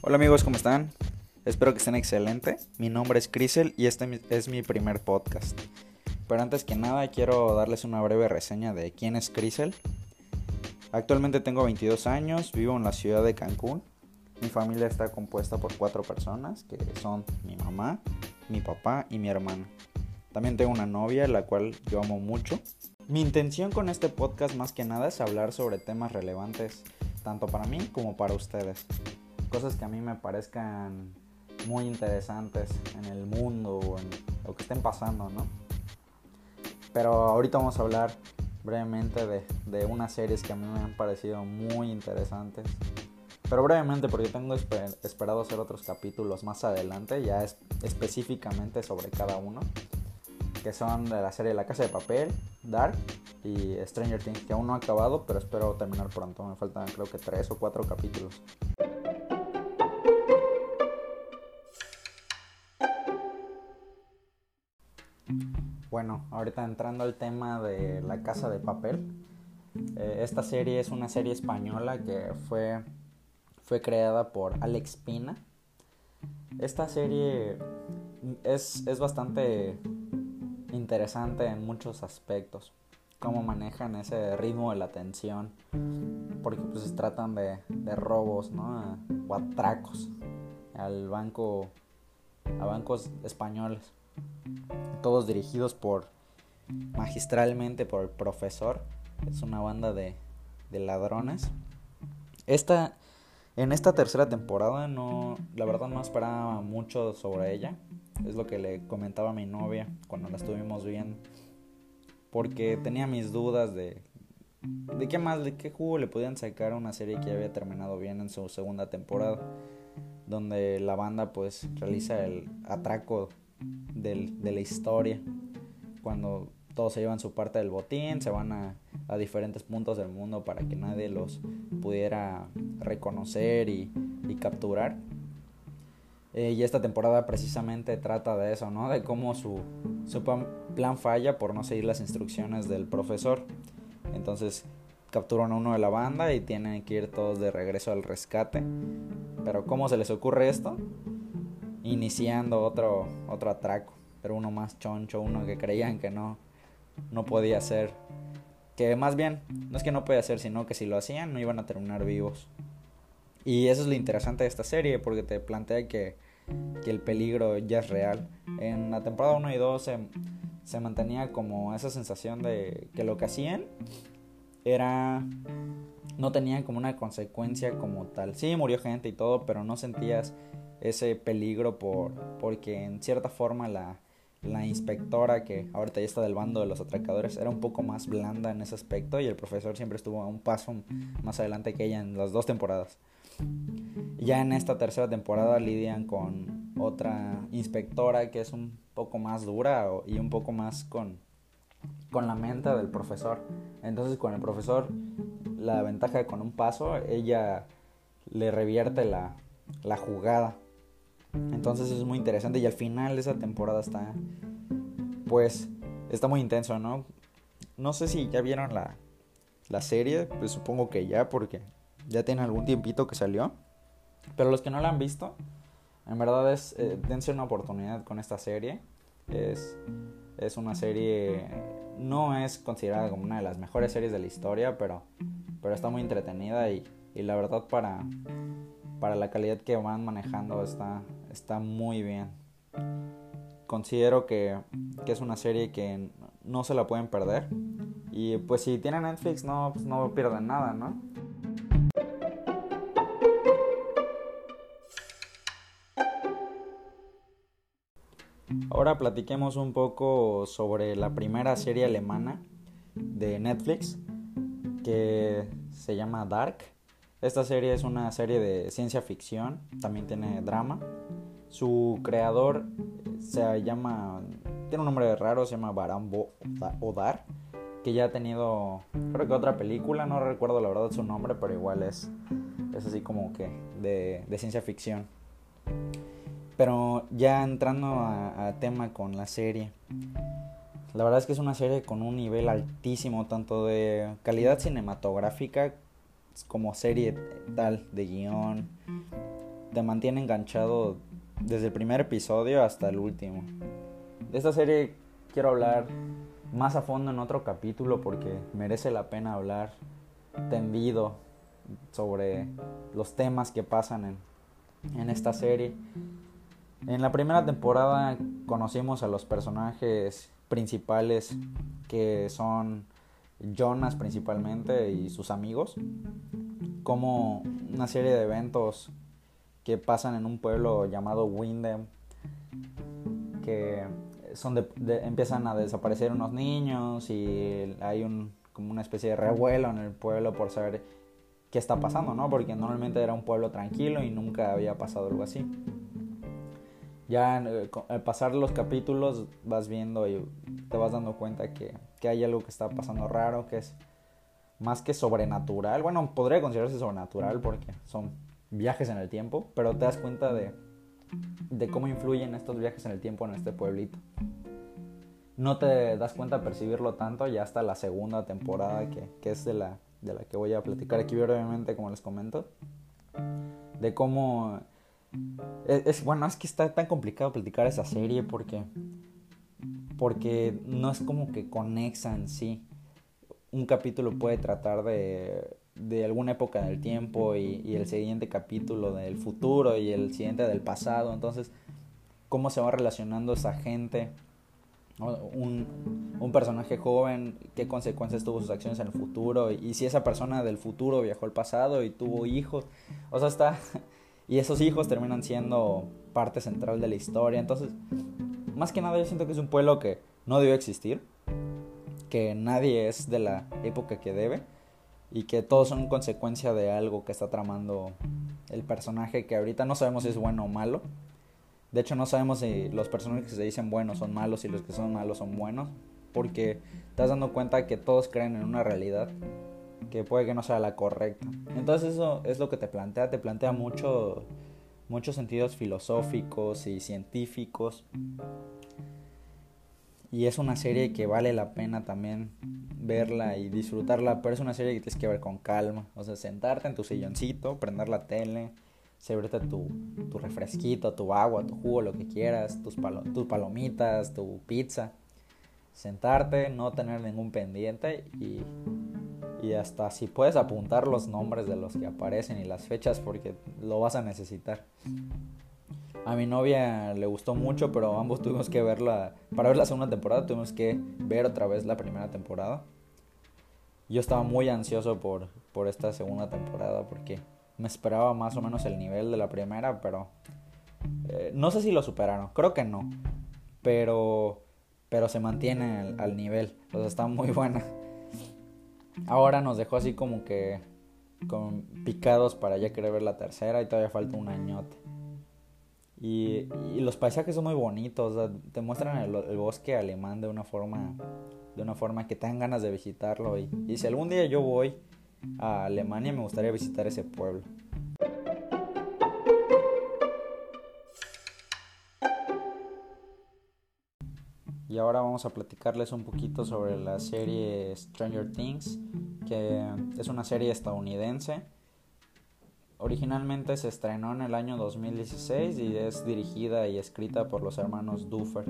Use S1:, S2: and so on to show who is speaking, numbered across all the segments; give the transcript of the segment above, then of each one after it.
S1: Hola amigos, ¿cómo están? Espero que estén excelente. Mi nombre es Crisel y este es mi primer podcast. Pero antes que nada quiero darles una breve reseña de quién es Crisel. Actualmente tengo 22 años, vivo en la ciudad de Cancún. Mi familia está compuesta por cuatro personas, que son mi mamá, mi papá y mi hermana. También tengo una novia, la cual yo amo mucho. Mi intención con este podcast más que nada es hablar sobre temas relevantes, tanto para mí como para ustedes. Cosas que a mí me parezcan muy interesantes en el mundo o lo que estén pasando, ¿no? Pero ahorita vamos a hablar brevemente de, de unas series que a mí me han parecido muy interesantes. Pero brevemente porque tengo esperado hacer otros capítulos más adelante, ya es específicamente sobre cada uno. Que son de la serie La Casa de Papel, Dark y Stranger Things, que aún no ha acabado, pero espero terminar pronto. Me faltan creo que tres o cuatro capítulos. Bueno, ahorita entrando al tema de La Casa de Papel. Eh, esta serie es una serie española que fue, fue creada por Alex Pina. Esta serie es, es bastante interesante en muchos aspectos. Cómo manejan ese ritmo de la tensión. Porque pues se tratan de, de robos, ¿no? O atracos al banco, a bancos españoles todos dirigidos por magistralmente por el profesor. Es una banda de, de ladrones. Esta, en esta tercera temporada no, la verdad no esperaba mucho sobre ella. Es lo que le comentaba a mi novia cuando la estuvimos viendo. Porque tenía mis dudas de, de qué más, de qué jugo le podían sacar una serie que ya había terminado bien en su segunda temporada. Donde la banda pues realiza el atraco del, de la historia. Cuando todos se llevan su parte del botín, se van a, a diferentes puntos del mundo para que nadie los pudiera reconocer y, y capturar. Eh, y esta temporada precisamente trata de eso, ¿no? De cómo su, su plan falla por no seguir las instrucciones del profesor. Entonces capturan a uno de la banda y tienen que ir todos de regreso al rescate. Pero ¿cómo se les ocurre esto? iniciando otro, otro atraco, pero uno más choncho, uno que creían que no, no podía ser. Que más bien, no es que no podía ser, sino que si lo hacían no iban a terminar vivos. Y eso es lo interesante de esta serie, porque te plantea que, que el peligro ya es real. En la temporada 1 y 2 se, se mantenía como esa sensación de que lo que hacían era no tenían como una consecuencia como tal. Sí, murió gente y todo, pero no sentías ese peligro por, porque en cierta forma la, la inspectora que ahorita ya está del bando de los atracadores era un poco más blanda en ese aspecto y el profesor siempre estuvo a un paso más adelante que ella en las dos temporadas. Ya en esta tercera temporada lidian con otra inspectora que es un poco más dura y un poco más con, con la mente del profesor. Entonces con el profesor la ventaja con un paso ella le revierte la, la jugada entonces es muy interesante y al final de esa temporada está, pues, está muy intenso, ¿no? No sé si ya vieron la, la serie, pues supongo que ya, porque ya tiene algún tiempito que salió. Pero los que no la han visto, en verdad es, eh, dense una oportunidad con esta serie. Es, es una serie, no es considerada como una de las mejores series de la historia, pero, pero está muy entretenida y, y la verdad para, para la calidad que van manejando está, está muy bien. Considero que, que, es una serie que no se la pueden perder. Y pues si tienen Netflix no, pues no pierden nada, ¿no? Ahora platiquemos un poco sobre la primera serie alemana de Netflix que se llama Dark. Esta serie es una serie de ciencia ficción, también tiene drama. Su creador se llama, tiene un nombre raro, se llama Baran Odar, que ya ha tenido, creo que otra película, no recuerdo la verdad su nombre, pero igual es, es así como que de, de ciencia ficción. Pero ya entrando a, a tema con la serie, la verdad es que es una serie con un nivel altísimo, tanto de calidad cinematográfica como serie tal de guion. Te mantiene enganchado desde el primer episodio hasta el último. De esta serie quiero hablar más a fondo en otro capítulo porque merece la pena hablar tendido sobre los temas que pasan en, en esta serie. En la primera temporada conocimos a los personajes principales que son Jonas principalmente y sus amigos, como una serie de eventos que pasan en un pueblo llamado Windham, que son de, empiezan a desaparecer unos niños y hay un como una especie de revuelo en el pueblo por saber qué está pasando, ¿no? Porque normalmente era un pueblo tranquilo y nunca había pasado algo así. Ya eh, al pasar los capítulos vas viendo y te vas dando cuenta que, que hay algo que está pasando raro, que es más que sobrenatural. Bueno, podría considerarse sobrenatural porque son viajes en el tiempo, pero te das cuenta de, de cómo influyen estos viajes en el tiempo en este pueblito. No te das cuenta de percibirlo tanto ya hasta la segunda temporada que, que es de la, de la que voy a platicar aquí brevemente, como les comento. De cómo... Es, bueno, es que está tan complicado platicar esa serie porque... Porque no es como que conexan, sí. Un capítulo puede tratar de de alguna época del tiempo y, el siguiente capítulo del futuro y el siguiente del pasado. Entonces, cómo se va relacionando esa gente, un, un, personaje joven, qué consecuencias tuvo sus acciones en el futuro y, si esa persona del futuro viajó al pasado y tuvo hijos. O sea, está... Y esos hijos terminan siendo parte central de la historia. Entonces, más que nada yo siento que es un pueblo que no debe existir, que nadie es de la época que debe y que todos son consecuencia de algo que está tramando el personaje que ahorita no sabemos si es bueno o malo. De hecho no sabemos si los personajes que se dicen buenos son malos y los que son malos son buenos. Porque te estás dando cuenta que todos creen en una realidad que puede que no sea la correcta. Entonces eso es lo que te plantea, te plantea mucho, muchos sentidos filosóficos y científicos y es una serie que vale la pena también verla y disfrutarla, pero es una serie que tienes que ver con calma. O sea, sentarte en tu silloncito, prender la tele, servirte tu, tu refresquito, tu agua, tu jugo, lo que quieras, tus, tus palomitas, tu pizza. Sentarte, no tener ningún pendiente y, y hasta si puedes apuntar los nombres de los que aparecen y las fechas porque lo vas a necesitar. A mi novia le gustó mucho, pero ambos tuvimos que verla. Para ver la segunda temporada, tuvimos que ver otra vez la primera temporada. Yo estaba muy ansioso por, por esta segunda temporada porque me esperaba más o menos el nivel de la primera, pero eh, no sé si lo superaron. Creo que no, pero pero se mantiene al, nivel. O sea, está muy buena. Ahora nos dejó así como que con picados para ya querer ver la tercera y todavía falta un añote. Y, los paisajes son muy bonitos, te muestran el, bosque alemán de una forma de una forma que te dan ganas de visitarlo y, y si algún día yo voy a Alemania me gustaría visitar ese pueblo. Y ahora vamos a platicarles un poquito sobre la serie Stranger Things, que es una serie estadounidense Originalmente se estrenó en el año 2016 y es dirigida y escrita por los hermanos Duffer.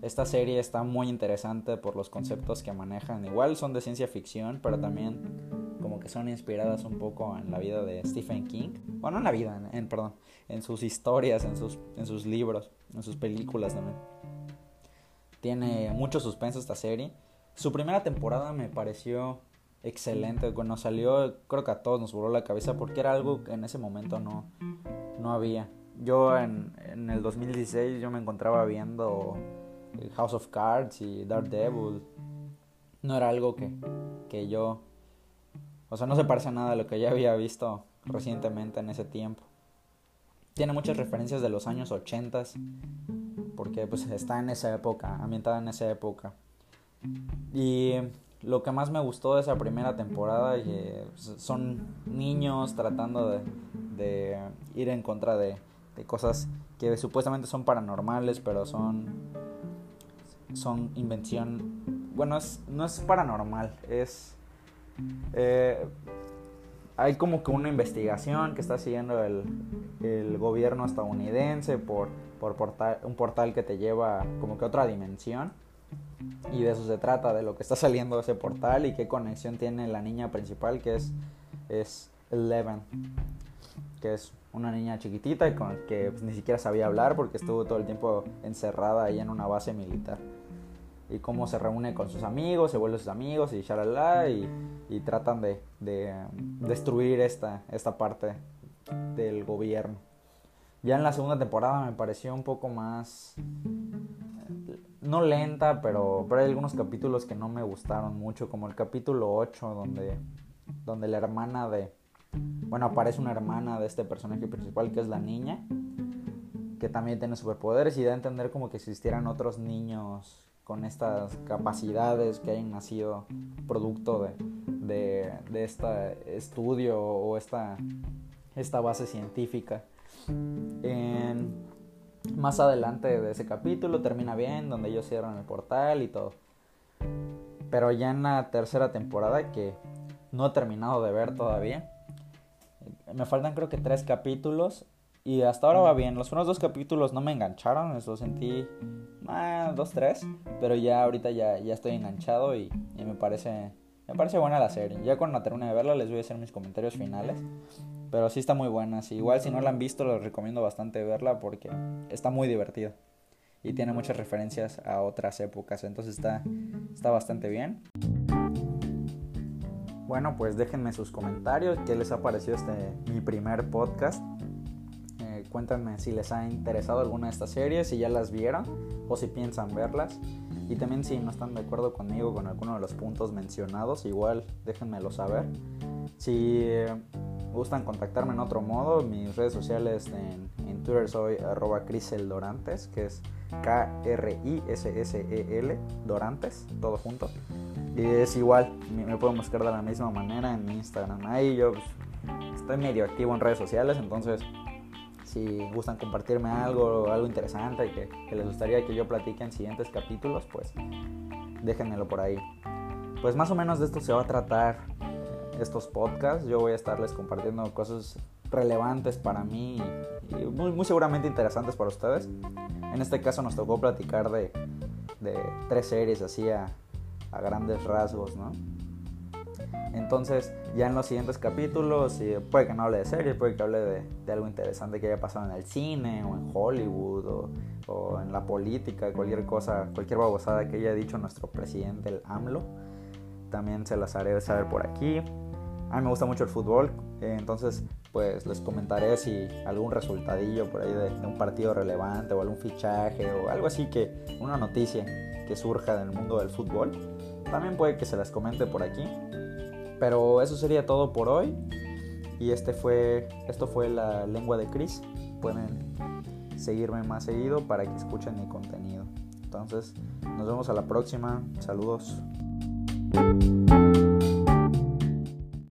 S1: Esta serie está muy interesante por los conceptos que manejan. Igual son de ciencia ficción, pero también como que son inspiradas un poco en la vida de Stephen King. Bueno, en la vida, en, perdón, en sus historias, en sus, en sus libros, en sus películas también. Tiene mucho suspenso esta serie. Su primera temporada me pareció excelente. Cuando salió, creo que a todos nos voló la cabeza porque era algo que en ese momento no, no había. Yo en, en el 2016 yo me encontraba viendo House of Cards y Daredevil. No era algo que, que yo... O sea, no se parece a nada a lo que ya había visto recientemente en ese tiempo. Tiene muchas referencias de los años 80 porque pues está en esa época, ambientada en esa época. Y lo que más me gustó de esa primera temporada son niños tratando de, ir en contra de, cosas que supuestamente son paranormales, pero son, son invención. Bueno, es, no es paranormal, es. Eh, hay como que una investigación que está siguiendo el, gobierno estadounidense por, por un portal que te lleva como que a otra dimensión. Y de eso se trata, de lo que está saliendo de ese portal y qué conexión tiene la niña principal que es, es Eleven, que es una niña chiquitita con que pues, ni siquiera sabía hablar porque estuvo todo el tiempo encerrada ahí en una base militar y cómo se reúne con sus amigos, se vuelve sus amigos y shalala y, y tratan de, de um, destruir esta, esta parte del gobierno. Ya en la segunda temporada me pareció un poco más, no lenta, pero, pero hay algunos capítulos que no me gustaron mucho, como el capítulo 8 donde, donde la hermana de, bueno, aparece una hermana de este personaje principal que es la niña, que también tiene superpoderes y da a entender como que existieran otros niños con estas capacidades que hayan nacido producto de, de, de este estudio o esta, esta base científica. En, más adelante de ese capítulo termina bien, donde ellos cierran el portal y todo. Pero ya en la tercera temporada, que no he terminado de ver todavía, me faltan creo que tres capítulos y hasta ahora va bien. Los primeros dos capítulos no me engancharon, eso sentí ah, dos, tres. Pero ya ahorita ya, ya estoy enganchado y, me parece me parece buena la serie. Ya cuando termine de verla les voy a hacer mis comentarios finales. Pero sí está muy buena. igual si no la han visto les recomiendo bastante verla porque está muy divertida. Y tiene muchas referencias a otras épocas. Entonces está, está bastante bien. Bueno, pues déjenme sus comentarios. ¿Qué les ha parecido este mi primer podcast? Cuéntenme si les ha interesado alguna de estas series, si ya las vieron o si piensan verlas. Y también si no están de acuerdo conmigo con alguno de los puntos mencionados, igual déjenmelo saber. Si gustan contactarme en otro modo, mis redes sociales en, Twitter soy arroba Dorantes, que es K-R-I-S-S-E-L Dorantes, todo junto. Y es igual, me, pueden buscar de la misma manera en Instagram. Ahí yo pues, estoy medio activo en redes sociales, entonces si gustan compartirme algo, algo interesante que, que les gustaría que yo platique en siguientes capítulos, pues déjenmelo por ahí. Pues más o menos de esto se va a tratar estos podcasts. Yo voy a estarles compartiendo cosas relevantes para mí y muy, muy seguramente interesantes para ustedes. En este caso nos tocó platicar de, de tres series así a, a grandes rasgos, ¿no? Entonces, ya en los siguientes capítulos, puede que no hable de series, puede que hable de, algo interesante que haya pasado en el cine o en Hollywood o, en la política, cualquier cosa, cualquier babosada que haya dicho nuestro presidente, el AMLO. También se las haré saber por aquí. A mí me gusta mucho el fútbol, entonces pues les comentaré si algún resultadillo por ahí de, de, un partido relevante o algún fichaje o algo así que una noticia que surja del mundo del fútbol. También puede que se las comente por aquí. Pero eso sería todo por hoy. Y este fue, esto fue la lengua de Chris. Pueden seguirme más seguido para que escuchen mi contenido. Entonces, nos vemos a la próxima. Saludos.